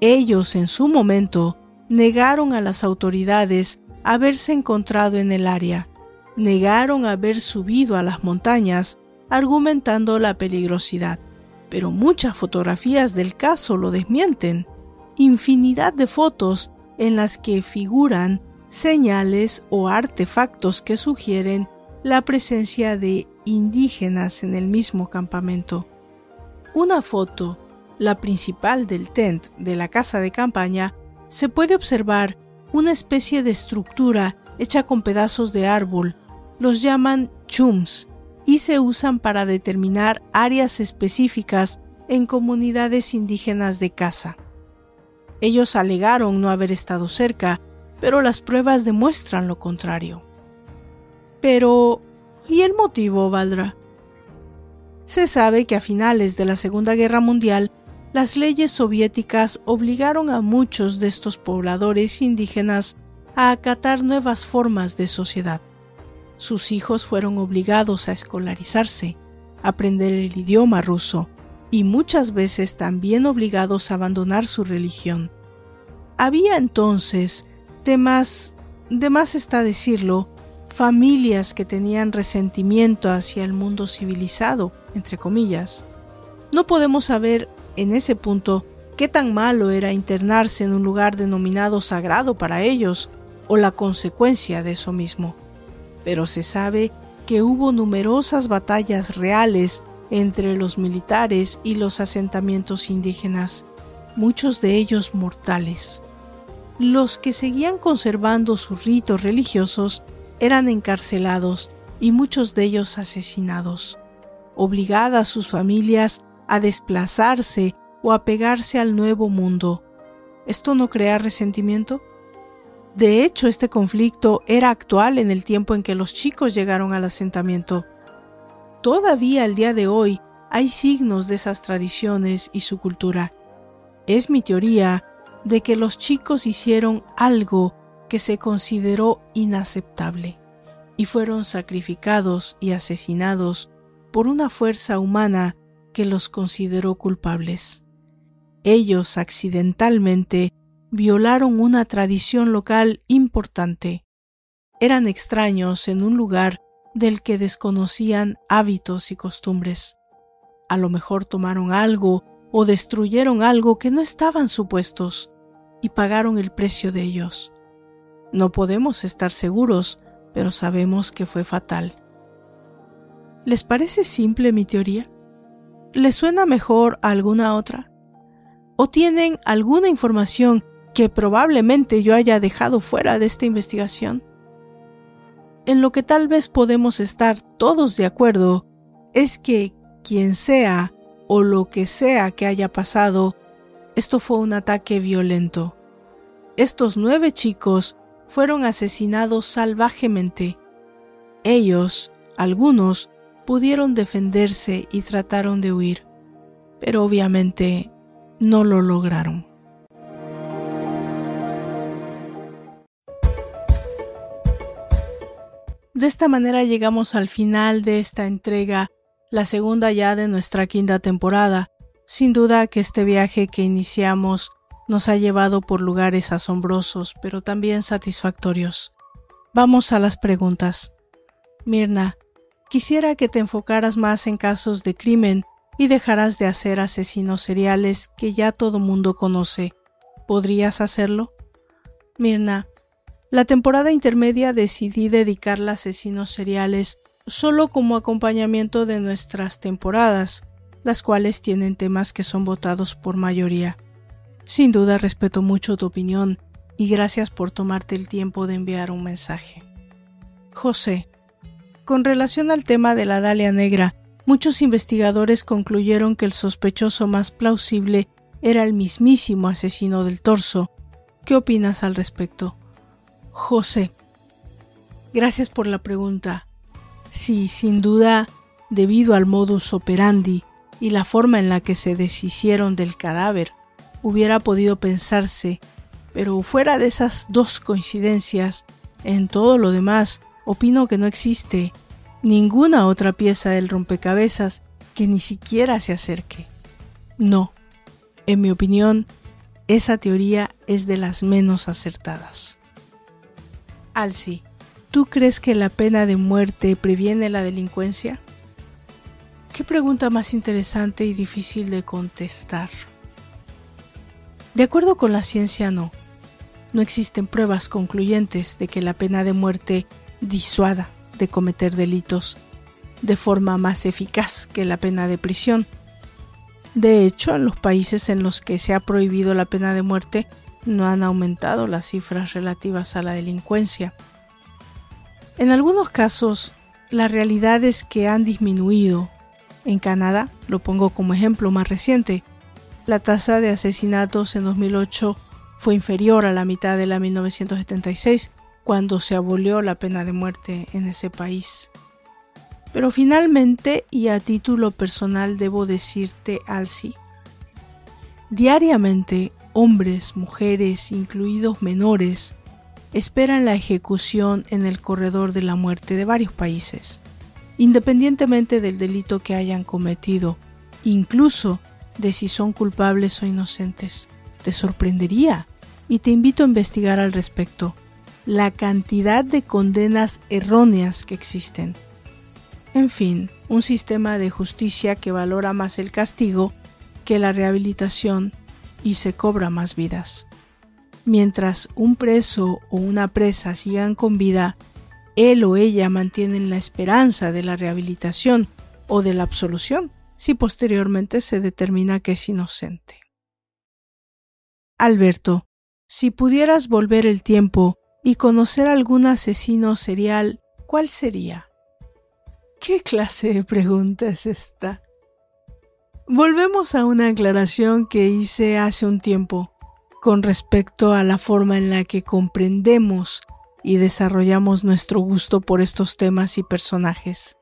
Ellos en su momento negaron a las autoridades haberse encontrado en el área, negaron haber subido a las montañas argumentando la peligrosidad, pero muchas fotografías del caso lo desmienten infinidad de fotos en las que figuran señales o artefactos que sugieren la presencia de indígenas en el mismo campamento. Una foto, la principal del tent de la casa de campaña, se puede observar una especie de estructura hecha con pedazos de árbol. Los llaman chums y se usan para determinar áreas específicas en comunidades indígenas de casa. Ellos alegaron no haber estado cerca, pero las pruebas demuestran lo contrario. Pero, ¿y el motivo, Valdra? Se sabe que a finales de la Segunda Guerra Mundial, las leyes soviéticas obligaron a muchos de estos pobladores indígenas a acatar nuevas formas de sociedad. Sus hijos fueron obligados a escolarizarse, aprender el idioma ruso y muchas veces también obligados a abandonar su religión. Había entonces, de más, de más está decirlo, familias que tenían resentimiento hacia el mundo civilizado, entre comillas. No podemos saber en ese punto qué tan malo era internarse en un lugar denominado sagrado para ellos o la consecuencia de eso mismo. Pero se sabe que hubo numerosas batallas reales entre los militares y los asentamientos indígenas, muchos de ellos mortales. Los que seguían conservando sus ritos religiosos eran encarcelados y muchos de ellos asesinados, obligadas sus familias a desplazarse o a pegarse al nuevo mundo. ¿Esto no crea resentimiento? De hecho, este conflicto era actual en el tiempo en que los chicos llegaron al asentamiento. Todavía al día de hoy hay signos de esas tradiciones y su cultura. Es mi teoría de que los chicos hicieron algo que se consideró inaceptable y fueron sacrificados y asesinados por una fuerza humana que los consideró culpables. Ellos accidentalmente violaron una tradición local importante. Eran extraños en un lugar del que desconocían hábitos y costumbres. A lo mejor tomaron algo o destruyeron algo que no estaban supuestos y pagaron el precio de ellos. No podemos estar seguros, pero sabemos que fue fatal. ¿Les parece simple mi teoría? ¿Les suena mejor a alguna otra? ¿O tienen alguna información que probablemente yo haya dejado fuera de esta investigación? En lo que tal vez podemos estar todos de acuerdo es que quien sea o lo que sea que haya pasado esto fue un ataque violento. Estos nueve chicos fueron asesinados salvajemente. Ellos, algunos, pudieron defenderse y trataron de huir, pero obviamente no lo lograron. De esta manera llegamos al final de esta entrega, la segunda ya de nuestra quinta temporada, Sin duda que este viaje que iniciamos nos ha llevado por lugares asombrosos, pero también satisfactorios. Vamos a las preguntas. Mirna, quisiera que te enfocaras más en casos de crimen y dejaras de hacer asesinos seriales que ya todo mundo conoce. ¿Podrías hacerlo? Mirna, la temporada intermedia decidí dedicarla a asesinos seriales solo como acompañamiento de nuestras temporadas, las cuales tienen temas que son votados por mayoría. Sin duda respeto mucho tu opinión y gracias por tomarte el tiempo de enviar un mensaje. José, con relación al tema de la Dalia Negra, muchos investigadores concluyeron que el sospechoso más plausible era el mismísimo asesino del torso. ¿Qué opinas al respecto? José. Gracias por la pregunta. Sí, sin duda, debido al modus operandi y la forma en la que se deshicieron del cadáver, hubiera podido pensarse, pero fuera de esas dos coincidencias, en todo lo demás, opino que no existe ninguna otra pieza del rompecabezas que ni siquiera se acerque. No, en mi opinión, esa teoría es de las menos acertadas. Alci, ¿tú crees que la pena de muerte previene la delincuencia? Qué pregunta más interesante y difícil de contestar. De acuerdo con la ciencia, no. No existen pruebas concluyentes de que la pena de muerte disuada de cometer delitos de forma más eficaz que la pena de prisión. De hecho, en los países en los que se ha prohibido la pena de muerte no han aumentado las cifras relativas a la delincuencia. En algunos casos, la realidad es que han disminuido en Canadá, lo pongo como ejemplo más reciente, la tasa de asesinatos en 2008 fue inferior a la mitad de la 1976, cuando se abolió la pena de muerte en ese país. Pero finalmente, y a título personal debo decirte, Alci, diariamente hombres, mujeres, incluidos menores, esperan la ejecución en el corredor de la muerte de varios países independientemente del delito que hayan cometido, incluso de si son culpables o inocentes. Te sorprendería y te invito a investigar al respecto la cantidad de condenas erróneas que existen. En fin, un sistema de justicia que valora más el castigo que la rehabilitación y se cobra más vidas. Mientras un preso o una presa sigan con vida, él o ella mantienen la esperanza de la rehabilitación o de la absolución si posteriormente se determina que es inocente. Alberto, si pudieras volver el tiempo y conocer algún asesino serial, ¿cuál sería? ¿Qué clase de pregunta es esta? Volvemos a una aclaración que hice hace un tiempo con respecto a la forma en la que comprendemos y desarrollamos nuestro gusto por estos temas y personajes.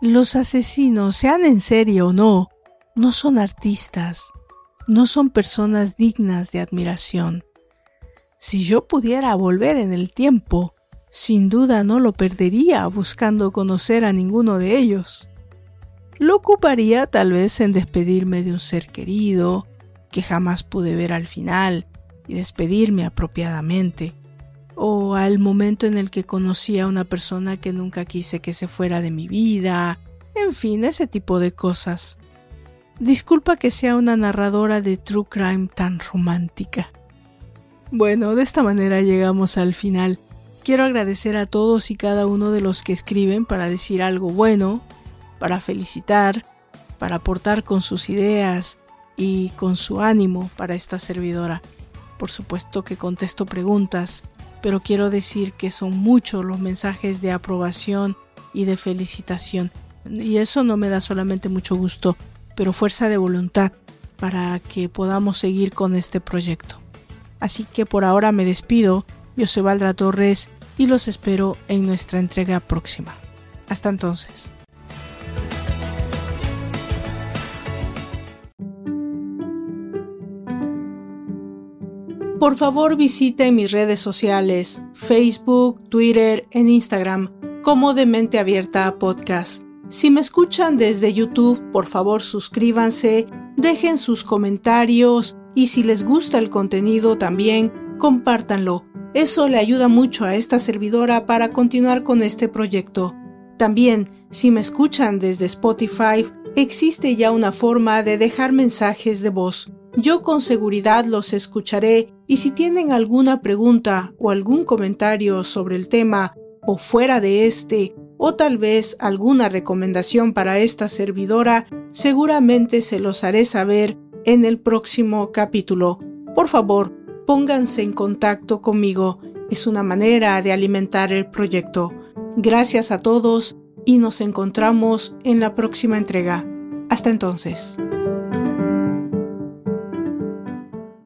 Los asesinos, sean en serio o no, no son artistas, no son personas dignas de admiración. Si yo pudiera volver en el tiempo, sin duda no lo perdería buscando conocer a ninguno de ellos. Lo ocuparía tal vez en despedirme de un ser querido, que jamás pude ver al final, y despedirme apropiadamente o al momento en el que conocí a una persona que nunca quise que se fuera de mi vida, en fin, ese tipo de cosas. Disculpa que sea una narradora de True Crime tan romántica. Bueno, de esta manera llegamos al final. Quiero agradecer a todos y cada uno de los que escriben para decir algo bueno, para felicitar, para aportar con sus ideas y con su ánimo para esta servidora. Por supuesto que contesto preguntas pero quiero decir que son muchos los mensajes de aprobación y de felicitación. Y eso no me da solamente mucho gusto, pero fuerza de voluntad para que podamos seguir con este proyecto. Así que por ahora me despido, yo soy Valdra Torres y los espero en nuestra entrega próxima. Hasta entonces. Por favor visite mis redes sociales, Facebook, Twitter, en Instagram, como de Mente Abierta Podcast. Si me escuchan desde YouTube, por favor suscríbanse dejen sus comentarios y si les gusta el contenido también, compártanlo. Eso le ayuda mucho a esta servidora para continuar con este proyecto. También, si me escuchan desde Spotify, existe ya una forma de dejar mensajes de voz. Yo con seguridad los escucharé y si tienen alguna pregunta o algún comentario sobre el tema o fuera de este, o tal vez alguna recomendación para esta servidora, seguramente se los haré saber en el próximo capítulo. Por favor, pónganse en contacto conmigo. Es una manera de alimentar el proyecto. Gracias a todos y nos encontramos en la próxima entrega. Hasta entonces.